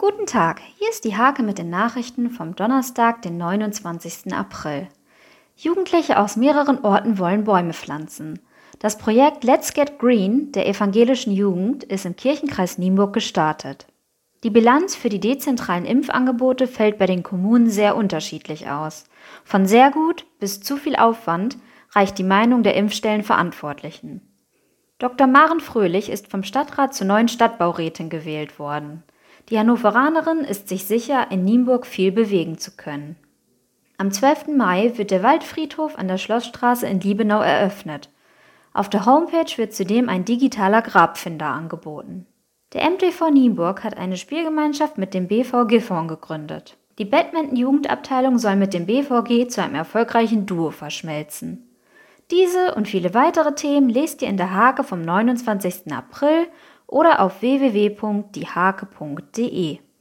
Guten Tag, hier ist die Hake mit den Nachrichten vom Donnerstag, den 29. April. Jugendliche aus mehreren Orten wollen Bäume pflanzen. Das Projekt Let's Get Green der evangelischen Jugend ist im Kirchenkreis Nienburg gestartet. Die Bilanz für die dezentralen Impfangebote fällt bei den Kommunen sehr unterschiedlich aus. Von sehr gut bis zu viel Aufwand reicht die Meinung der Impfstellenverantwortlichen. Dr. Maren Fröhlich ist vom Stadtrat zur neuen Stadtbaurätin gewählt worden. Die Hannoveranerin ist sich sicher, in Nienburg viel bewegen zu können. Am 12. Mai wird der Waldfriedhof an der Schlossstraße in Liebenau eröffnet. Auf der Homepage wird zudem ein digitaler Grabfinder angeboten. Der MTV Nienburg hat eine Spielgemeinschaft mit dem BV Gifhorn gegründet. Die Badminton-Jugendabteilung soll mit dem BVG zu einem erfolgreichen Duo verschmelzen. Diese und viele weitere Themen lest ihr in der Hake vom 29. April oder auf www.diehake.de.